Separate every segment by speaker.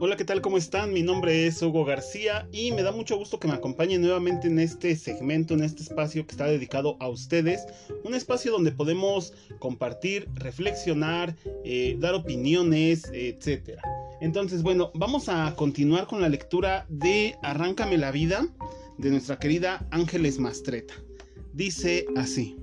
Speaker 1: Hola, ¿qué tal? ¿Cómo están? Mi nombre es Hugo García y me da mucho gusto que me acompañen nuevamente en este segmento, en este espacio que está dedicado a ustedes. Un espacio donde podemos compartir, reflexionar, eh, dar opiniones, etc. Entonces, bueno, vamos a continuar con la lectura de Arráncame la vida de nuestra querida Ángeles Mastreta. Dice así.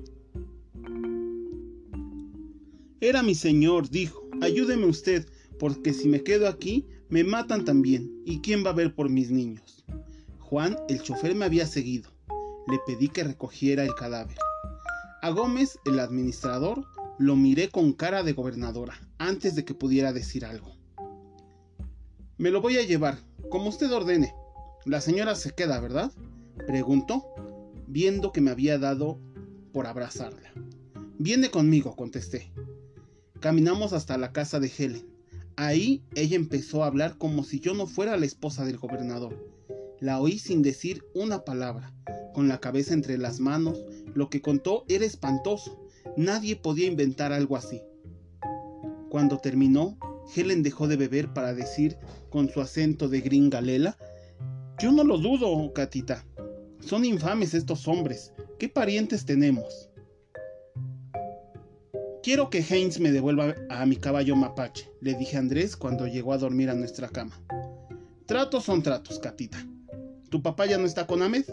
Speaker 1: Era mi señor, dijo, ayúdeme usted, porque si me quedo aquí, me matan también. ¿Y quién va a ver por mis niños? Juan, el chofer, me había seguido. Le pedí que recogiera el cadáver. A Gómez, el administrador, lo miré con cara de gobernadora antes de que pudiera decir algo. Me lo voy a llevar, como usted ordene. La señora se queda, ¿verdad? Preguntó, viendo que me había dado por abrazarla. Viene conmigo, contesté. Caminamos hasta la casa de Helen. Ahí ella empezó a hablar como si yo no fuera la esposa del gobernador. La oí sin decir una palabra, con la cabeza entre las manos. Lo que contó era espantoso. Nadie podía inventar algo así. Cuando terminó, Helen dejó de beber para decir, con su acento de gringalela, Yo no lo dudo, Catita. Son infames estos hombres. ¿Qué parientes tenemos? Quiero que Heinz me devuelva a mi caballo mapache, le dije a Andrés cuando llegó a dormir a nuestra cama. Tratos son tratos, Catita. ¿Tu papá ya no está con Ahmed?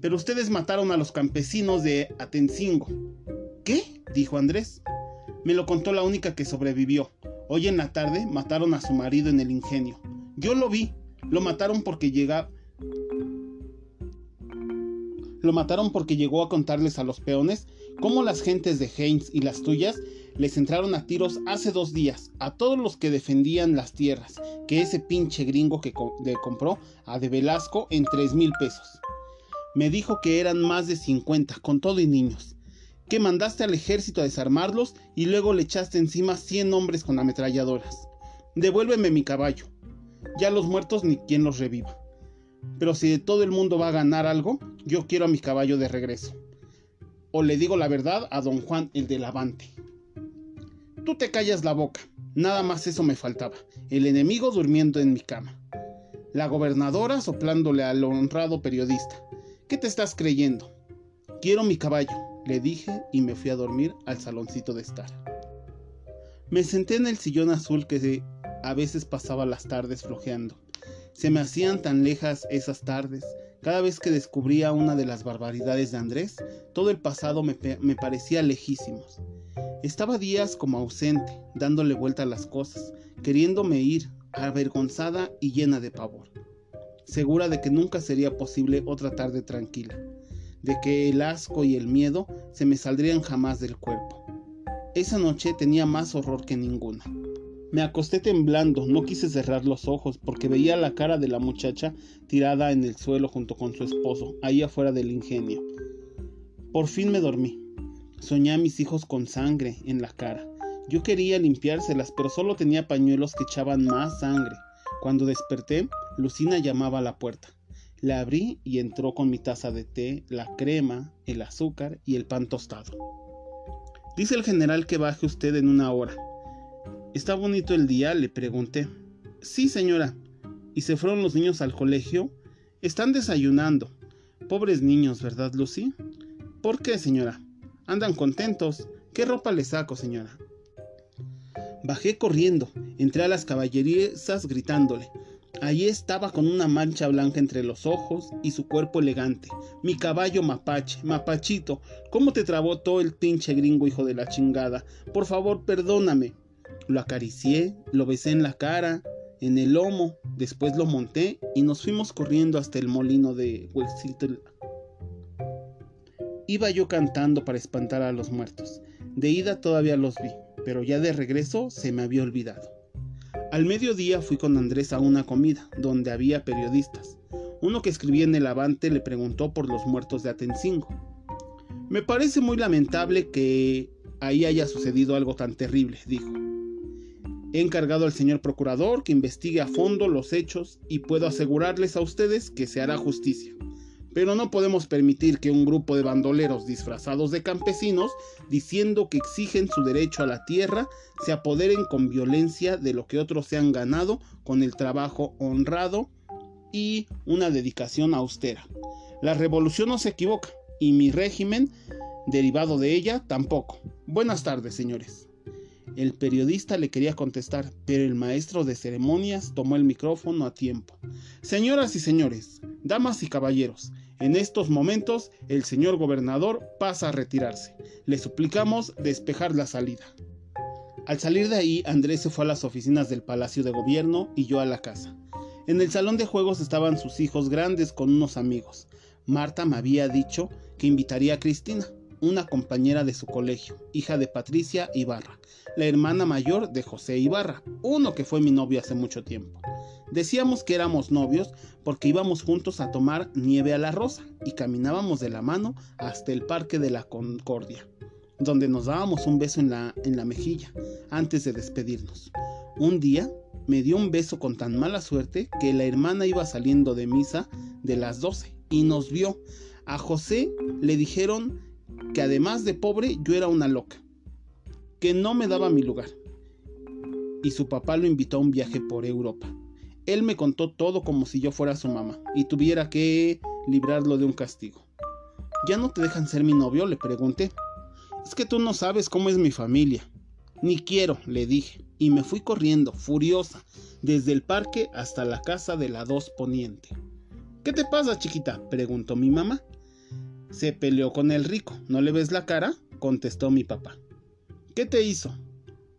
Speaker 1: Pero ustedes mataron a los campesinos de Atencingo. ¿Qué? dijo Andrés. Me lo contó la única que sobrevivió. Hoy en la tarde mataron a su marido en el ingenio. Yo lo vi. Lo mataron porque llega... Lo mataron porque llegó a contarles a los peones cómo las gentes de Heinz y las tuyas les entraron a tiros hace dos días a todos los que defendían las tierras que ese pinche gringo que le compró a de Velasco en tres mil pesos. Me dijo que eran más de 50, con todo y niños. Que mandaste al ejército a desarmarlos y luego le echaste encima 100 hombres con ametralladoras. Devuélveme mi caballo. Ya los muertos ni quien los reviva. Pero si de todo el mundo va a ganar algo, yo quiero a mi caballo de regreso o le digo la verdad a don Juan el de Lavante. Tú te callas la boca, nada más eso me faltaba, el enemigo durmiendo en mi cama. La gobernadora soplándole al honrado periodista. ¿Qué te estás creyendo? Quiero mi caballo, le dije y me fui a dormir al saloncito de estar. Me senté en el sillón azul que a veces pasaba las tardes flojeando. Se me hacían tan lejas esas tardes cada vez que descubría una de las barbaridades de Andrés, todo el pasado me, parecía lejísimos. Estaba días como ausente, dándole vuelta a las cosas, queriéndome ir, avergonzada y llena de pavor, segura de que nunca sería posible otra tarde tranquila, de que el asco y el miedo se me saldrían jamás del cuerpo. Esa noche tenía más horror que ninguna. Me acosté temblando, no quise cerrar los ojos porque veía la cara de la muchacha tirada en el suelo junto con su esposo, ahí afuera del ingenio. Por fin me dormí. Soñé a mis hijos con sangre en la cara. Yo quería limpiárselas, pero solo tenía pañuelos que echaban más sangre. Cuando desperté, Lucina llamaba a la puerta. La abrí y entró con mi taza de té, la crema, el azúcar y el pan tostado. Dice el general que baje usted en una hora. ¿Está bonito el día? le pregunté. Sí, señora. ¿Y se fueron los niños al colegio? Están desayunando. Pobres niños, ¿verdad, Lucy? ¿Por qué, señora? Andan contentos. ¿Qué ropa les saco, señora? Bajé corriendo, entré a las caballerizas gritándole. Allí estaba con una mancha blanca entre los ojos y su cuerpo elegante. Mi caballo mapache, mapachito, ¿cómo te trabó todo el pinche gringo hijo de la chingada? Por favor, perdóname. Lo acaricié, lo besé en la cara, en el lomo, después lo monté y nos fuimos corriendo hasta el molino de Huexitl. Iba yo cantando para espantar a los muertos. De ida todavía los vi, pero ya de regreso se me había olvidado. Al mediodía fui con Andrés a una comida, donde había periodistas. Uno que escribía en el Avante le preguntó por los muertos de Atencingo. Me parece muy lamentable que ahí haya sucedido algo tan terrible, dijo. He encargado al señor procurador que investigue a fondo los hechos y puedo asegurarles a ustedes que se hará justicia. pero no podemos permitir que un grupo de bandoleros disfrazados de campesinos, diciendo que exigen su derecho a la tierra, se apoderen con violencia de lo que otros se han ganado con el trabajo honrado y una dedicación austera. La revolución no se equivoca y mi régimen, derivado de ella, tampoco. Buenas tardes, señores. El periodista le quería contestar, pero el maestro de ceremonias tomó el micrófono a tiempo. Señoras y señores, damas y caballeros, en estos momentos el señor gobernador pasa a retirarse. Le suplicamos despejar la salida. Al salir de ahí, Andrés se fue a las oficinas del Palacio de Gobierno y yo a la casa. En el salón de juegos estaban sus hijos grandes con unos amigos. Marta me había dicho que invitaría a Cristina, una compañera de su colegio, hija de Patricia Ibarra, la hermana mayor de José Ibarra, uno que fue mi novio hace mucho tiempo. Decíamos que éramos novios porque íbamos juntos a tomar nieve a la rosa y caminábamos de la mano hasta el Parque de la Concordia, donde nos dábamos un beso en la, en la mejilla antes de despedirnos. Un día me dio un beso con tan mala suerte que la hermana iba saliendo de misa de las 12 y nos vio. A José le dijeron que además de pobre yo era una loca, que no me daba mi lugar. Y su papá lo invitó a un viaje por Europa. Él me contó todo como si yo fuera su mamá y tuviera que librarlo de un castigo. ¿Ya no te dejan ser mi novio? le pregunté. Es que tú no sabes cómo es mi familia. Ni quiero, le dije, y me fui corriendo, furiosa, desde el parque hasta la casa de la dos poniente. ¿Qué te pasa, chiquita? preguntó mi mamá. Se peleó con el rico. ¿No le ves la cara? contestó mi papá. ¿Qué te hizo?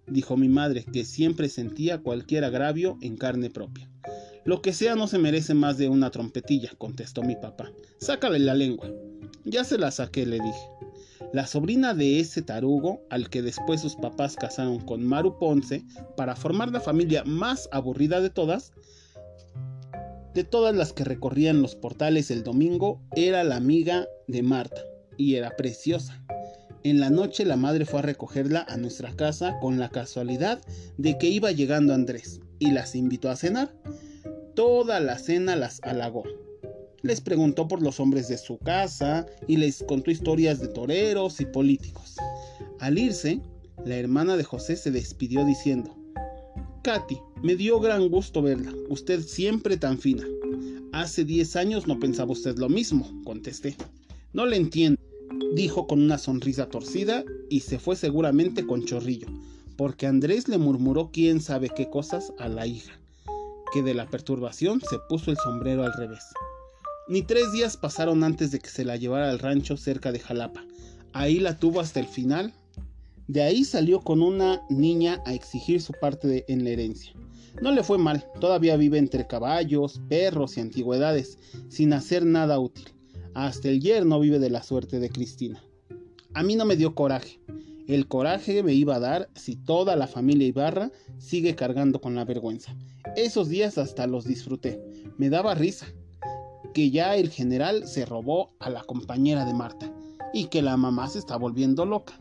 Speaker 1: dijo mi madre, que siempre sentía cualquier agravio en carne propia. Lo que sea no se merece más de una trompetilla, contestó mi papá. Sácale la lengua. Ya se la saqué, le dije. La sobrina de ese tarugo, al que después sus papás casaron con Maru Ponce para formar la familia más aburrida de todas, de todas las que recorrían los portales el domingo, era la amiga de Marta, y era preciosa. En la noche la madre fue a recogerla a nuestra casa con la casualidad de que iba llegando Andrés, y las invitó a cenar. Toda la cena las halagó. Les preguntó por los hombres de su casa y les contó historias de toreros y políticos. Al irse, la hermana de José se despidió diciendo, Katy, me dio gran gusto verla. Usted siempre tan fina. Hace 10 años no pensaba usted lo mismo, contesté. No le entiendo, dijo con una sonrisa torcida y se fue seguramente con chorrillo, porque Andrés le murmuró quién sabe qué cosas a la hija, que de la perturbación se puso el sombrero al revés. Ni tres días pasaron antes de que se la llevara al rancho cerca de Jalapa. Ahí la tuvo hasta el final de ahí salió con una niña a exigir su parte en la herencia. No le fue mal, todavía vive entre caballos, perros y antigüedades, sin hacer nada útil. Hasta el yerno vive de la suerte de Cristina. A mí no me dio coraje. El coraje me iba a dar si toda la familia Ibarra sigue cargando con la vergüenza. Esos días hasta los disfruté. Me daba risa que ya el general se robó a la compañera de Marta y que la mamá se está volviendo loca.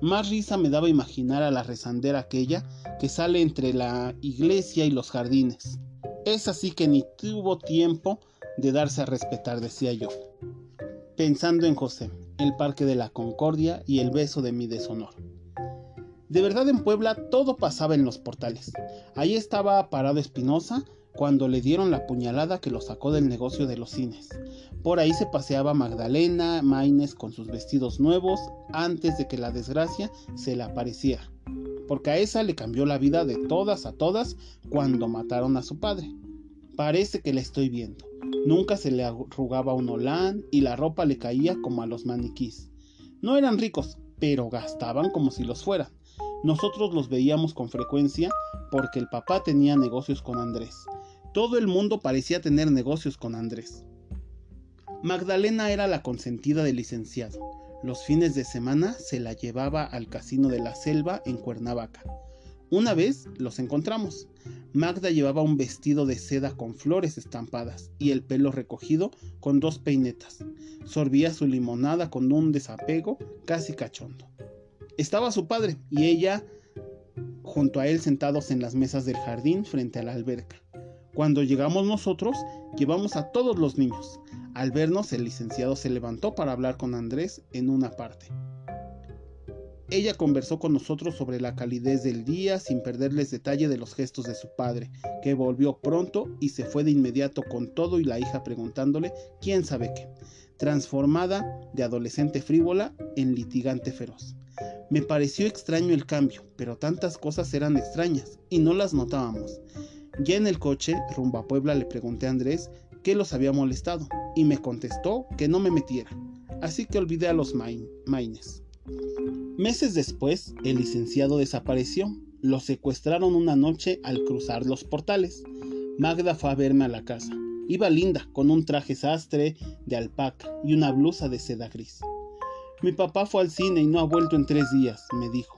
Speaker 1: Más risa me daba imaginar a la rezandera aquella que sale entre la iglesia y los jardines. Es así que ni tuvo tiempo de darse a respetar, decía yo, pensando en José, el Parque de la Concordia y el beso de mi deshonor. De verdad en Puebla todo pasaba en los portales. Ahí estaba parado Espinosa cuando le dieron la puñalada que lo sacó del negocio de los cines. Por ahí se paseaba Magdalena Maines con sus vestidos nuevos antes de que la desgracia se le apareciera, porque a esa le cambió la vida de todas a todas cuando mataron a su padre. Parece que la estoy viendo. Nunca se le arrugaba un olán y la ropa le caía como a los maniquís. No eran ricos, pero gastaban como si los fueran. Nosotros los veíamos con frecuencia porque el papá tenía negocios con Andrés todo el mundo parecía tener negocios con Andrés. Magdalena era la consentida del licenciado. Los fines de semana se la llevaba al casino de la selva en Cuernavaca. Una vez los encontramos. Magda llevaba un vestido de seda con flores estampadas y el pelo recogido con dos peinetas. Sorbía su limonada con un desapego casi cachondo. Estaba su padre y ella junto a él sentados en las mesas del jardín frente a la alberca. Cuando llegamos nosotros, llevamos a todos los niños. Al vernos, el licenciado se levantó para hablar con Andrés en una parte. Ella conversó con nosotros sobre la calidez del día sin perderles detalle de los gestos de su padre, que volvió pronto y se fue de inmediato con todo y la hija preguntándole quién sabe qué, transformada de adolescente frívola en litigante feroz. Me pareció extraño el cambio, pero tantas cosas eran extrañas y no las notábamos. Ya en el coche, rumbo a Puebla, le pregunté a Andrés qué los había molestado y me contestó que no me metiera, así que olvidé a los maines. Meses después, el licenciado desapareció. Lo secuestraron una noche al cruzar los portales. Magda fue a verme a la casa. Iba linda, con un traje sastre de alpaca y una blusa de seda gris. Mi papá fue al cine y no ha vuelto en tres días, me dijo.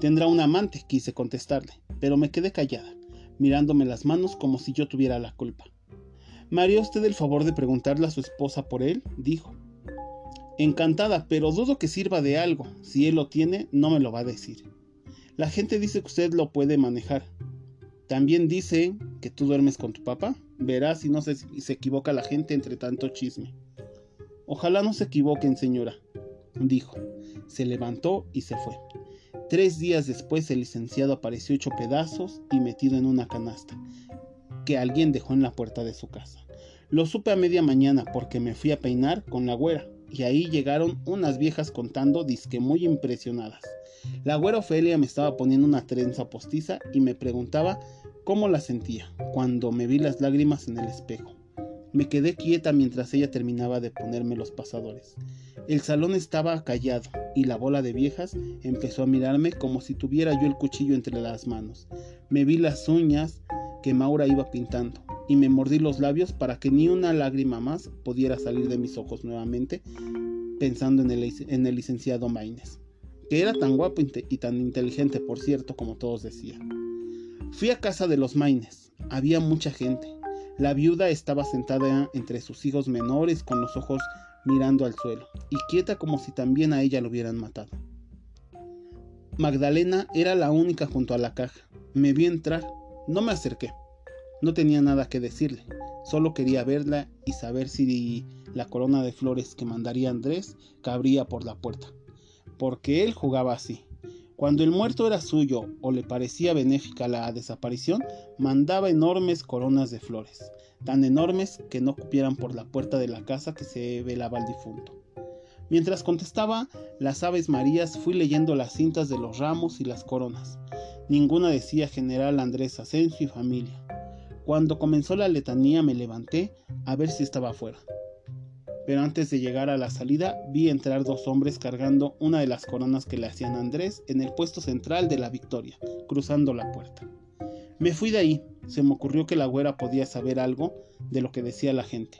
Speaker 1: Tendrá un amante, quise contestarle, pero me quedé callada, mirándome las manos como si yo tuviera la culpa. ¿Me haría usted el favor de preguntarle a su esposa por él? dijo. Encantada, pero dudo que sirva de algo. Si él lo tiene, no me lo va a decir. La gente dice que usted lo puede manejar. También dice que tú duermes con tu papá. Verás si no se, se equivoca la gente entre tanto chisme. Ojalá no se equivoquen, señora, dijo. Se levantó y se fue. Tres días después el licenciado apareció hecho pedazos y metido en una canasta que alguien dejó en la puerta de su casa. Lo supe a media mañana porque me fui a peinar con la güera y ahí llegaron unas viejas contando disque muy impresionadas. La güera Ofelia me estaba poniendo una trenza postiza y me preguntaba cómo la sentía cuando me vi las lágrimas en el espejo. Me quedé quieta mientras ella terminaba de ponerme los pasadores. El salón estaba callado y la bola de viejas empezó a mirarme como si tuviera yo el cuchillo entre las manos. Me vi las uñas que Maura iba pintando y me mordí los labios para que ni una lágrima más pudiera salir de mis ojos nuevamente, pensando en el, en el licenciado Maines, que era tan guapo y tan inteligente, por cierto, como todos decían. Fui a casa de los Maines, había mucha gente. La viuda estaba sentada entre sus hijos menores con los ojos mirando al suelo, y quieta como si también a ella lo hubieran matado. Magdalena era la única junto a la caja. Me vi entrar, no me acerqué. No tenía nada que decirle, solo quería verla y saber si la corona de flores que mandaría Andrés cabría por la puerta. Porque él jugaba así. Cuando el muerto era suyo o le parecía benéfica la desaparición, mandaba enormes coronas de flores, tan enormes que no cupieran por la puerta de la casa que se velaba el difunto. Mientras contestaba las aves marías fui leyendo las cintas de los ramos y las coronas. Ninguna decía General Andrés Asensio y familia. Cuando comenzó la letanía me levanté a ver si estaba afuera. Pero antes de llegar a la salida vi entrar dos hombres cargando una de las coronas que le hacían a Andrés en el puesto central de la Victoria, cruzando la puerta. Me fui de ahí, se me ocurrió que la güera podía saber algo de lo que decía la gente.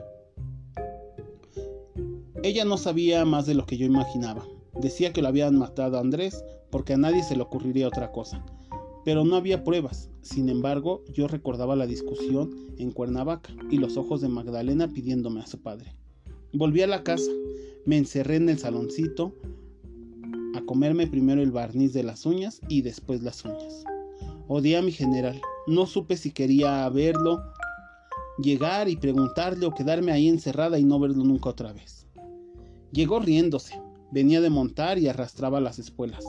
Speaker 1: Ella no sabía más de lo que yo imaginaba. Decía que lo habían matado a Andrés porque a nadie se le ocurriría otra cosa pero no había pruebas. Sin embargo, yo recordaba la discusión en Cuernavaca y los ojos de Magdalena pidiéndome a su padre. Volví a la casa, me encerré en el saloncito a comerme primero el barniz de las uñas y después las uñas. Odié a mi general, no supe si quería verlo, llegar y preguntarle o quedarme ahí encerrada y no verlo nunca otra vez. Llegó riéndose, venía de montar y arrastraba las espuelas.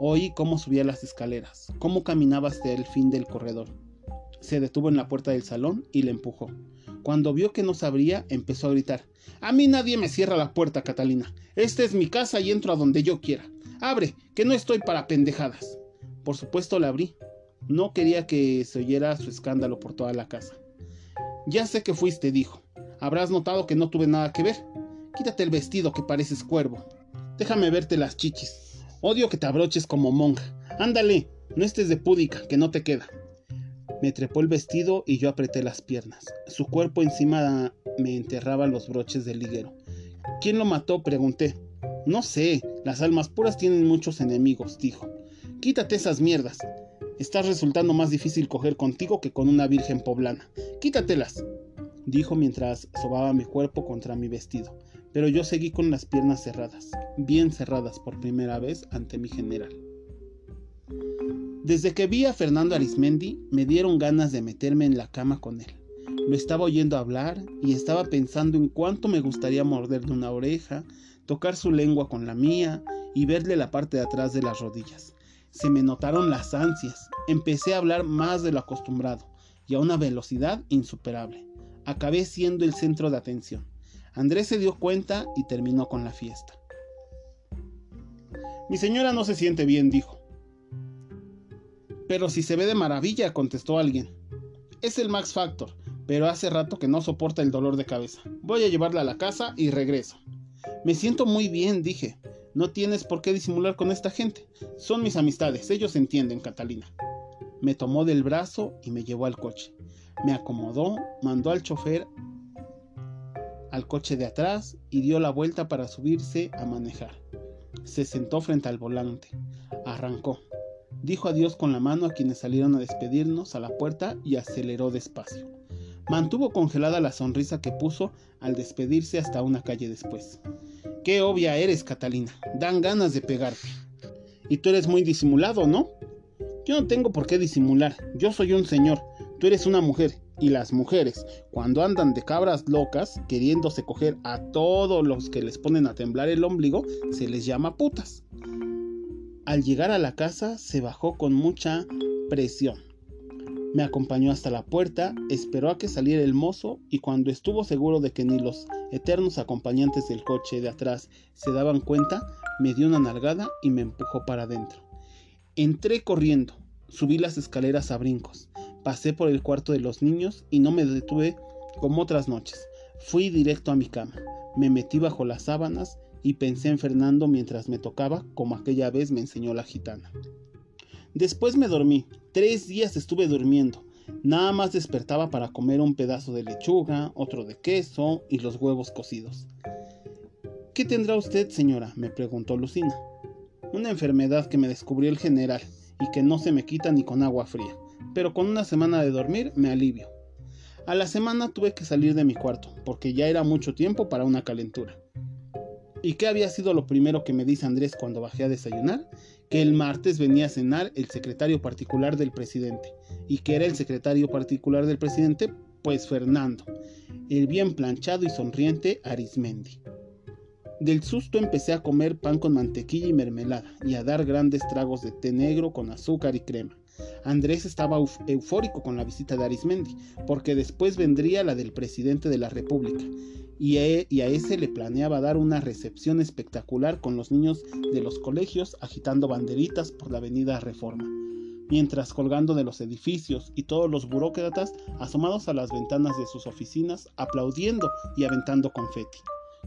Speaker 1: Oí cómo subía las escaleras, cómo caminaba hasta el fin del corredor. Se detuvo en la puerta del salón y le empujó. Cuando vio que no se abría, empezó a gritar. A mí nadie me cierra la puerta, Catalina. Esta es mi casa y entro a donde yo quiera. Abre, que no estoy para pendejadas. Por supuesto la abrí. No quería que se oyera su escándalo por toda la casa. Ya sé que fuiste, dijo. Habrás notado que no tuve nada que ver. Quítate el vestido que pareces cuervo. Déjame verte las chichis. Odio que te abroches como monja. Ándale, no estés de púdica, que no te queda. Me trepó el vestido y yo apreté las piernas. Su cuerpo encima me enterraba los broches del liguero. ¿Quién lo mató? pregunté. No sé, las almas puras tienen muchos enemigos, dijo. Quítate esas mierdas. Estás resultando más difícil coger contigo que con una virgen poblana. Quítatelas, dijo mientras sobaba mi cuerpo contra mi vestido pero yo seguí con las piernas cerradas, bien cerradas por primera vez ante mi general. Desde que vi a Fernando Arismendi, me dieron ganas de meterme en la cama con él. Lo estaba oyendo hablar y estaba pensando en cuánto me gustaría morderle una oreja, tocar su lengua con la mía y verle la parte de atrás de las rodillas. Se me notaron las ansias. Empecé a hablar más de lo acostumbrado y a una velocidad insuperable. Acabé siendo el centro de atención. Andrés se dio cuenta y terminó con la fiesta. Mi señora no se siente bien, dijo. Pero si se ve de maravilla, contestó alguien. Es el Max Factor, pero hace rato que no soporta el dolor de cabeza. Voy a llevarla a la casa y regreso. Me siento muy bien, dije. No tienes por qué disimular con esta gente. Son mis amistades, ellos entienden, Catalina. Me tomó del brazo y me llevó al coche. Me acomodó, mandó al chofer al coche de atrás y dio la vuelta para subirse a manejar. Se sentó frente al volante. Arrancó. Dijo adiós con la mano a quienes salieron a despedirnos a la puerta y aceleró despacio. Mantuvo congelada la sonrisa que puso al despedirse hasta una calle después. Qué obvia eres, Catalina. Dan ganas de pegarte. Y tú eres muy disimulado, ¿no? Yo no tengo por qué disimular. Yo soy un señor. Tú eres una mujer. Y las mujeres, cuando andan de cabras locas, queriéndose coger a todos los que les ponen a temblar el ombligo, se les llama putas. Al llegar a la casa, se bajó con mucha presión. Me acompañó hasta la puerta, esperó a que saliera el mozo y cuando estuvo seguro de que ni los eternos acompañantes del coche de atrás se daban cuenta, me dio una nalgada y me empujó para adentro. Entré corriendo, subí las escaleras a brincos, pasé por el cuarto de los niños y no me detuve como otras noches. Fui directo a mi cama, me metí bajo las sábanas y pensé en Fernando mientras me tocaba como aquella vez me enseñó la gitana. Después me dormí, tres días estuve durmiendo, Nada más despertaba para comer un pedazo de lechuga, otro de queso y los huevos cocidos. ¿Qué tendrá usted, señora? me preguntó Lucina. Una enfermedad que me descubrió el general y que no se me quita ni con agua fría, pero con una semana de dormir me alivio. A la semana tuve que salir de mi cuarto, porque ya era mucho tiempo para una calentura. ¿Y qué había sido lo primero que me dice Andrés cuando bajé a desayunar? Que el martes venía a cenar el secretario particular del presidente. ¿Y que era el secretario particular del presidente? Pues Fernando, el bien planchado y sonriente Arismendi. Del susto empecé a comer pan con mantequilla y mermelada y a dar grandes tragos de té negro con azúcar y crema. Andrés estaba eufórico con la visita de Arismendi, porque después vendría la del presidente de la República, y a, ese le planeaba dar una recepción espectacular con los niños de los colegios agitando banderitas por la avenida Reforma, mientras colgando de los edificios y todos los burócratas asomados a las ventanas de sus oficinas aplaudiendo y aventando confeti.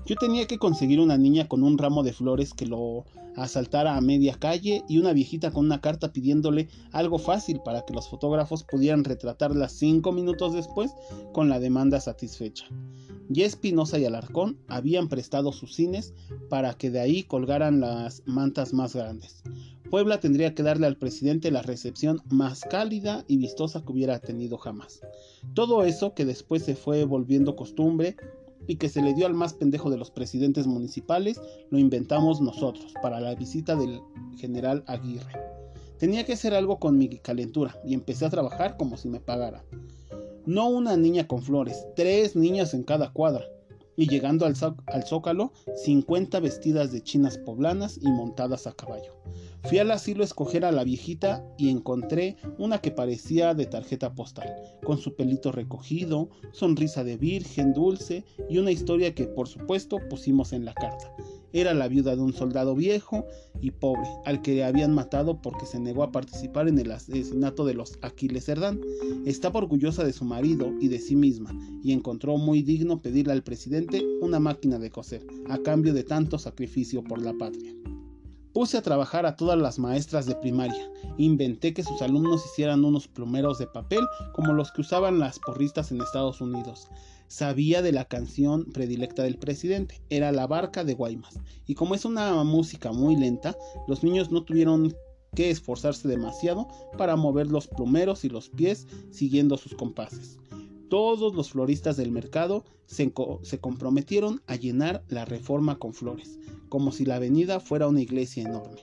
Speaker 1: Yo tenía que conseguir una niña con un ramo de flores que lo asaltara a media calle y una viejita con una carta pidiéndole algo fácil para que los fotógrafos pudieran retratarla cinco minutos después con la demanda satisfecha. Y Espinosa y Alarcón habían prestado sus cines para que de ahí colgaran las mantas más grandes. Puebla tendría que darle al presidente la recepción más cálida y vistosa que hubiera tenido jamás. Todo eso que después se fue volviendo costumbre y que se le dio al más pendejo de los presidentes municipales, lo inventamos nosotros para la visita del general Aguirre. Tenía que hacer algo con mi calentura y empecé a trabajar como si me pagara. No una niña con flores, tres niñas en cada cuadra. Y llegando al, al zócalo, 50 vestidas de chinas poblanas y montadas a caballo. Fui al asilo a escoger a la viejita y encontré una que parecía de tarjeta postal, con su pelito recogido, sonrisa de virgen dulce y una historia que por supuesto pusimos en la carta. Era la viuda de un soldado viejo y pobre, al que le habían matado porque se negó a participar en el asesinato de los Aquiles Cerdán. Estaba orgullosa de su marido y de sí misma, y encontró muy digno pedirle al presidente una máquina de coser, a cambio de tanto sacrificio por la patria. Puse a trabajar a todas las maestras de primaria. Inventé que sus alumnos hicieran unos plumeros de papel como los que usaban las porristas en Estados Unidos. Sabía de la canción predilecta del presidente, era La Barca de Guaymas. Y como es una música muy lenta, los niños no tuvieron que esforzarse demasiado para mover los plumeros y los pies siguiendo sus compases todos los floristas del mercado se, comprometieron a llenar la reforma con flores, como si la avenida fuera una iglesia enorme.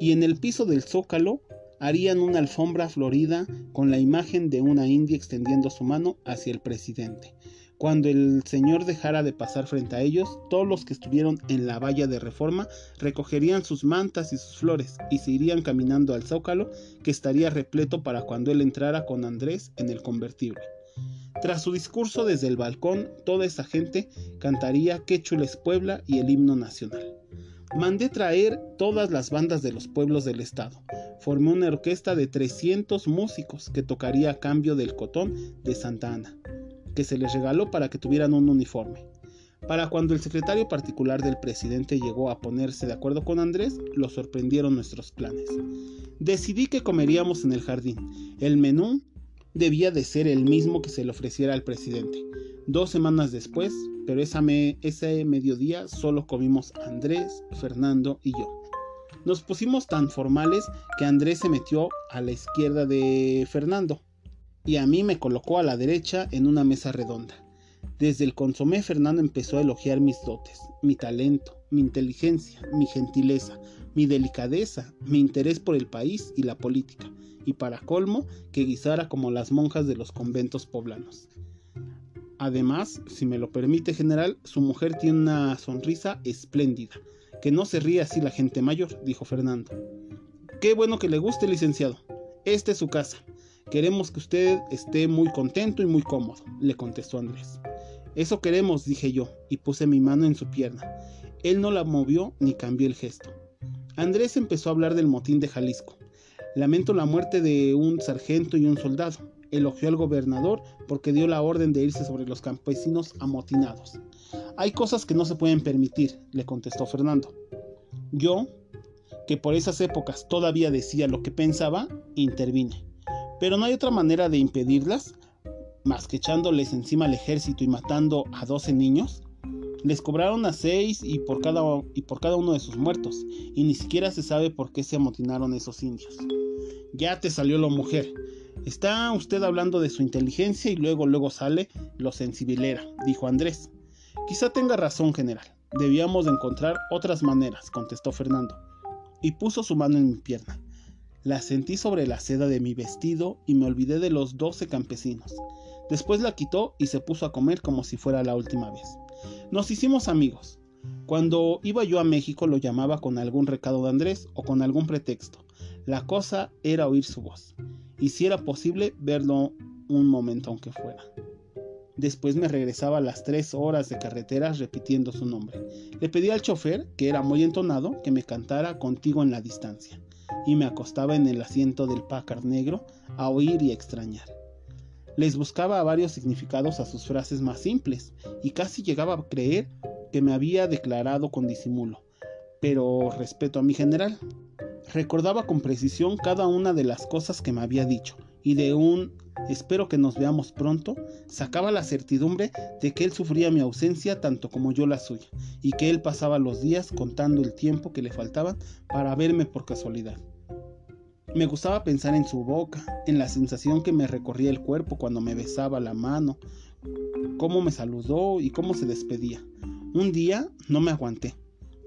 Speaker 1: Y en el piso del zócalo harían una alfombra florida con la imagen de una india extendiendo su mano hacia el presidente. Cuando el Señor dejara de pasar frente a ellos, todos los que estuvieron en la valla de reforma recogerían sus mantas y sus flores y se irían caminando al zócalo que estaría repleto para cuando él entrara con Andrés en el convertible. Tras su discurso desde el balcón, toda esa gente cantaría Qué chules Puebla y el himno nacional. Mandé traer todas las bandas de los pueblos del estado. Formé una orquesta de 300 músicos que tocaría a cambio del cotón de Santa Ana que se les regaló para que tuvieran un uniforme. Para cuando el secretario particular del presidente llegó a ponerse de acuerdo con Andrés, lo sorprendieron nuestros planes. Decidí que comeríamos en el jardín. El menú debía de ser el mismo que se le ofreciera al presidente. Dos semanas después, pero ese mediodía solo comimos Andrés, Fernando y yo. Nos pusimos tan formales que Andrés se metió a la izquierda de Fernando y a mí me colocó a la derecha en una mesa redonda. Desde el consomé Fernando empezó a elogiar mis dotes, mi talento, mi inteligencia, mi gentileza, mi delicadeza, mi interés por el país y la política, y para colmo, que guisara como las monjas de los conventos poblanos. Además, si me lo permite general, su mujer tiene una sonrisa espléndida. Que no se ríe así la gente mayor, dijo Fernando. Qué bueno que le guste, licenciado. Esta es su casa. Queremos que usted esté muy contento y muy cómodo, le contestó Andrés. Eso queremos, dije yo, y puse mi mano en su pierna. Él no la movió ni cambió el gesto. Andrés empezó a hablar del motín de Jalisco. Lamento la muerte de un sargento y un soldado. Elogió al gobernador porque dio la orden de irse sobre los campesinos amotinados. Hay cosas que no se pueden permitir, le contestó Fernando. Yo, que por esas épocas todavía decía lo que pensaba, intervine. Pero no hay otra manera de impedirlas más que echándoles encima al ejército y matando a 12 niños. Les cobraron a 6 y por, cada, y por cada uno de sus muertos, y ni siquiera se sabe por qué se amotinaron esos indios. Ya te salió la mujer. Está usted hablando de su inteligencia y luego luego sale lo sensibilera, dijo Andrés. Quizá tenga razón, general. Debíamos de encontrar otras maneras, contestó Fernando, y puso su mano en mi pierna. La sentí sobre la seda de mi vestido y me olvidé de los doce campesinos. Después la quitó y se puso a comer como si fuera la última vez. Nos hicimos amigos. Cuando iba yo a México lo llamaba con algún recado de Andrés o con algún pretexto. La cosa era oír su voz. Y si era posible verlo un momento aunque fuera. Después me regresaba a las tres horas de carretera repitiendo su nombre. Le pedí al chofer, que era muy entonado, que me cantara contigo en la distancia y me acostaba en el asiento del Packard negro a oír y extrañar. Les buscaba varios significados a sus frases más simples y casi llegaba a creer que me había declarado con disimulo, pero respeto a mi general. Recordaba con precisión cada una de las cosas que me había dicho y de un espero que nos veamos pronto, sacaba la certidumbre de que él sufría mi ausencia tanto como yo la suya, y que él pasaba los días contando el tiempo que le faltaba para verme por casualidad. Me gustaba pensar en su boca, en la sensación que me recorría el cuerpo cuando me besaba la mano, cómo me saludó y cómo se despedía. Un día no me aguanté.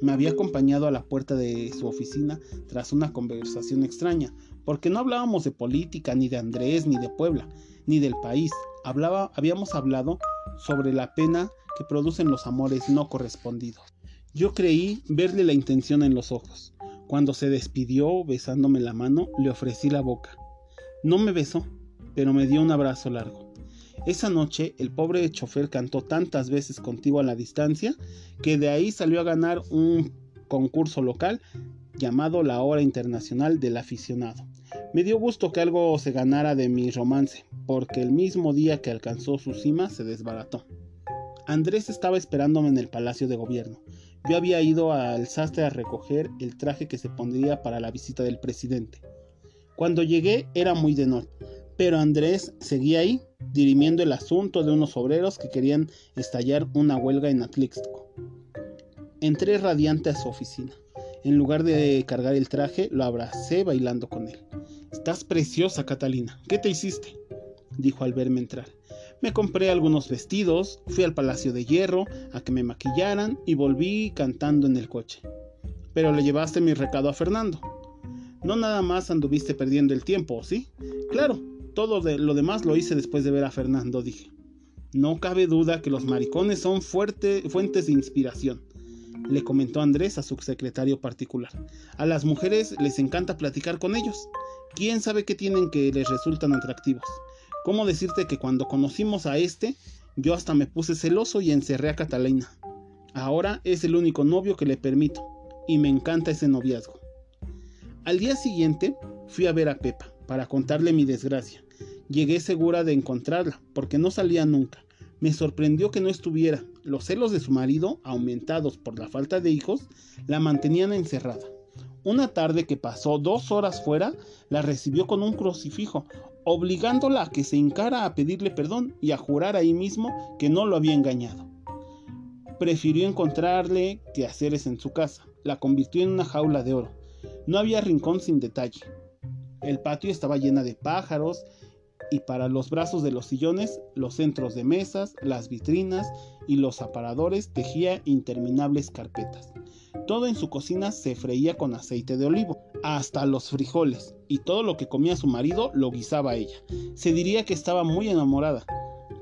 Speaker 1: Me había acompañado a la puerta de su oficina tras una conversación extraña, porque no hablábamos de política, ni de Andrés, ni de Puebla, ni del país. Hablaba, habíamos hablado sobre la pena que producen los amores no correspondidos. Yo creí verle la intención en los ojos. Cuando se despidió besándome la mano, le ofrecí la boca. No me besó, pero me dio un abrazo largo. Esa noche el pobre chofer cantó tantas veces contigo a la distancia que de ahí salió a ganar un concurso local llamado la Hora Internacional del Aficionado. Me dio gusto que algo se ganara de mi romance, porque el mismo día que alcanzó su cima se desbarató. Andrés estaba esperándome en el Palacio de Gobierno. Yo había ido al sastre a recoger el traje que se pondría para la visita del presidente. Cuando llegué era muy de noche, pero Andrés seguía ahí, dirimiendo el asunto de unos obreros que querían estallar una huelga en Atlixco. Entré radiante a su oficina. En lugar de cargar el traje, lo abracé bailando con él. Estás preciosa, Catalina. ¿Qué te hiciste? dijo al verme entrar. Me compré algunos vestidos, fui al Palacio de Hierro a que me maquillaran y volví cantando en el coche. Pero le llevaste mi recado a Fernando. No nada más anduviste perdiendo el tiempo, ¿sí? Claro, todo lo demás lo hice después de ver a Fernando, dije. No cabe duda que los maricones son fuentes de inspiración, le comentó Andrés a su secretario particular. A las mujeres les encanta platicar con ellos. ¿Quién sabe qué tienen que les resultan atractivos? ¿Cómo decirte que cuando conocimos a este, yo hasta me puse celoso y encerré a Catalina? Ahora es el único novio que le permito, y me encanta ese noviazgo. Al día siguiente fui a ver a Pepa para contarle mi desgracia. Llegué segura de encontrarla, porque no salía nunca. Me sorprendió que no estuviera. Los celos de su marido, aumentados por la falta de hijos, la mantenían encerrada. Una tarde que pasó dos horas fuera, la recibió con un crucifijo, obligándola a que se encara a pedirle perdón y a jurar ahí mismo que no lo había engañado. Prefirió encontrarle que haceres en su casa. La convirtió en una jaula de oro. No había rincón sin detalle. El patio estaba llena de pájaros y para los brazos de los sillones, los centros de mesas, las vitrinas y los aparadores tejía interminables carpetas. Todo en su cocina se freía con aceite de olivo, hasta los frijoles, y todo lo que comía su marido lo guisaba ella. Se diría que estaba muy enamorada.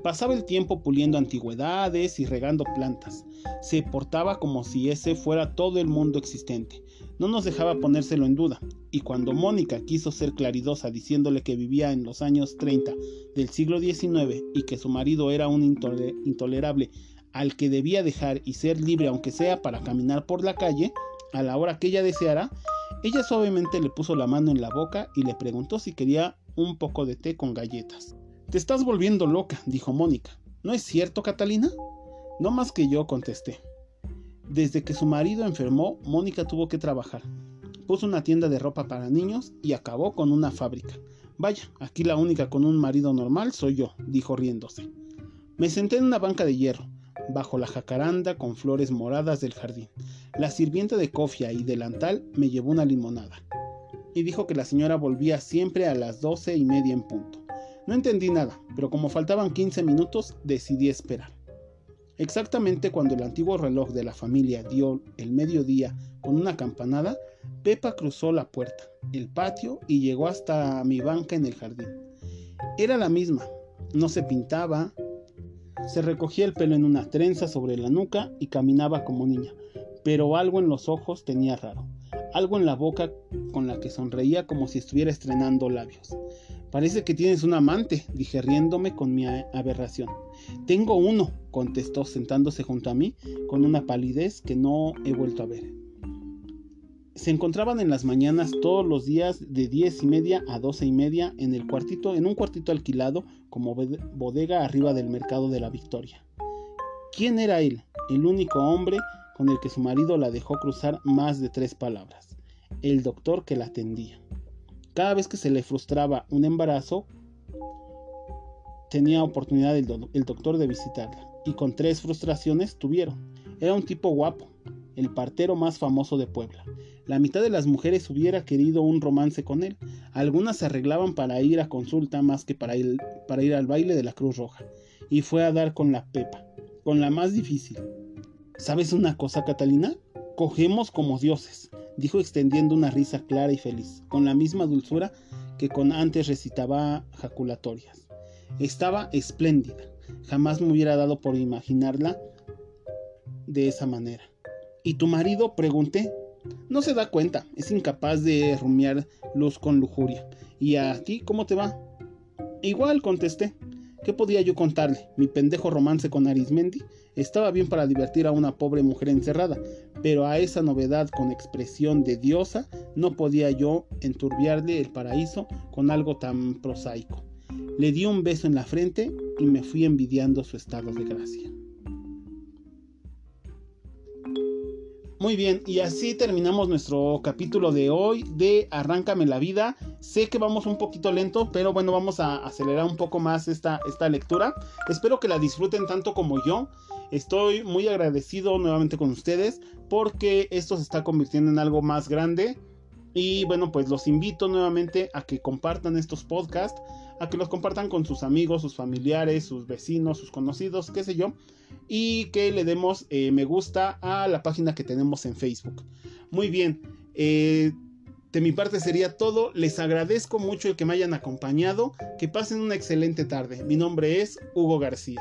Speaker 1: Pasaba el tiempo puliendo antigüedades y regando plantas. Se portaba como si ese fuera todo el mundo existente. No nos dejaba ponérselo en duda. Y cuando Mónica quiso ser claridosa diciéndole que vivía en los años 30 del siglo XIX y que su marido era un intolerable al que debía dejar y ser libre aunque sea para caminar por la calle a la hora que ella deseara, ella suavemente le puso la mano en la boca y le preguntó si quería un poco de té con galletas. Te estás volviendo loca, dijo Mónica. ¿No es cierto, Catalina? No más que yo, contesté. Desde que su marido enfermó, Mónica tuvo que trabajar. Puso una tienda de ropa para niños y acabó con una fábrica. Vaya, aquí la única con un marido normal soy yo, dijo riéndose. Me senté en una banca de hierro, bajo la jacaranda con flores moradas del jardín. La sirvienta de cofia y delantal me llevó una limonada. Y dijo que la señora volvía siempre a las doce y media en punto. No entendí nada, pero como faltaban 15 minutos, decidí esperar. Exactamente cuando el antiguo reloj de la familia dio el mediodía con una campanada, Pepa cruzó la puerta, el patio y llegó hasta mi banca en el jardín. Era la misma, no se pintaba, se recogía el pelo en una trenza sobre la nuca y caminaba como niña, pero algo en los ojos tenía raro, algo en la boca con la que sonreía como si estuviera estrenando labios. Parece que tienes un amante, dije riéndome con mi aberración. Tengo uno, contestó sentándose junto a mí con una palidez que no he vuelto a ver. Se encontraban en las mañanas todos los días de diez y media a doce y media en el cuartito, en un cuartito alquilado como bodega arriba del mercado de la Victoria. ¿Quién era él? El único hombre con el que su marido la dejó cruzar más de tres palabras. El doctor que la atendía. Cada vez que se le frustraba un embarazo, tenía oportunidad el, doctor de visitarla. Y con tres frustraciones tuvieron. Era un tipo guapo, el partero más famoso de Puebla. La mitad de las mujeres hubiera querido un romance con él. Algunas se arreglaban para ir a consulta más que para ir, para ir al baile de la Cruz Roja. Y fue a dar con la Pepa, con la más difícil. ¿Sabes una cosa, Catalina? Cogemos como dioses dijo extendiendo una risa clara y feliz, con la misma dulzura que con antes recitaba jaculatorias. Estaba espléndida, jamás me hubiera dado por imaginarla de esa manera. ¿Y tu marido? pregunté. No se da cuenta, es incapaz de rumiar luz con lujuria. ¿Y a ti cómo te va? Igual, contesté. ¿Qué podía yo contarle? Mi pendejo romance con Arismendi estaba bien para divertir a una pobre mujer encerrada, pero a esa novedad con expresión de diosa no podía yo enturbiarle el paraíso con algo tan prosaico. Le di un beso en la frente y me fui envidiando su estado de gracia. Muy bien, y así terminamos nuestro capítulo de hoy de Arráncame la vida. Sé que vamos un poquito lento, pero bueno, vamos a acelerar un poco más esta, esta lectura. Espero que la disfruten tanto como yo. Estoy muy agradecido nuevamente con ustedes porque esto se está convirtiendo en algo más grande. Y bueno, pues los invito nuevamente a que compartan estos podcasts, a que los compartan con sus amigos, sus familiares, sus vecinos, sus conocidos, qué sé yo y que le demos eh, me gusta a la página que tenemos en Facebook. Muy bien, eh, De mi parte sería todo, les agradezco mucho el que me hayan acompañado, que pasen una excelente tarde. Mi nombre es Hugo García.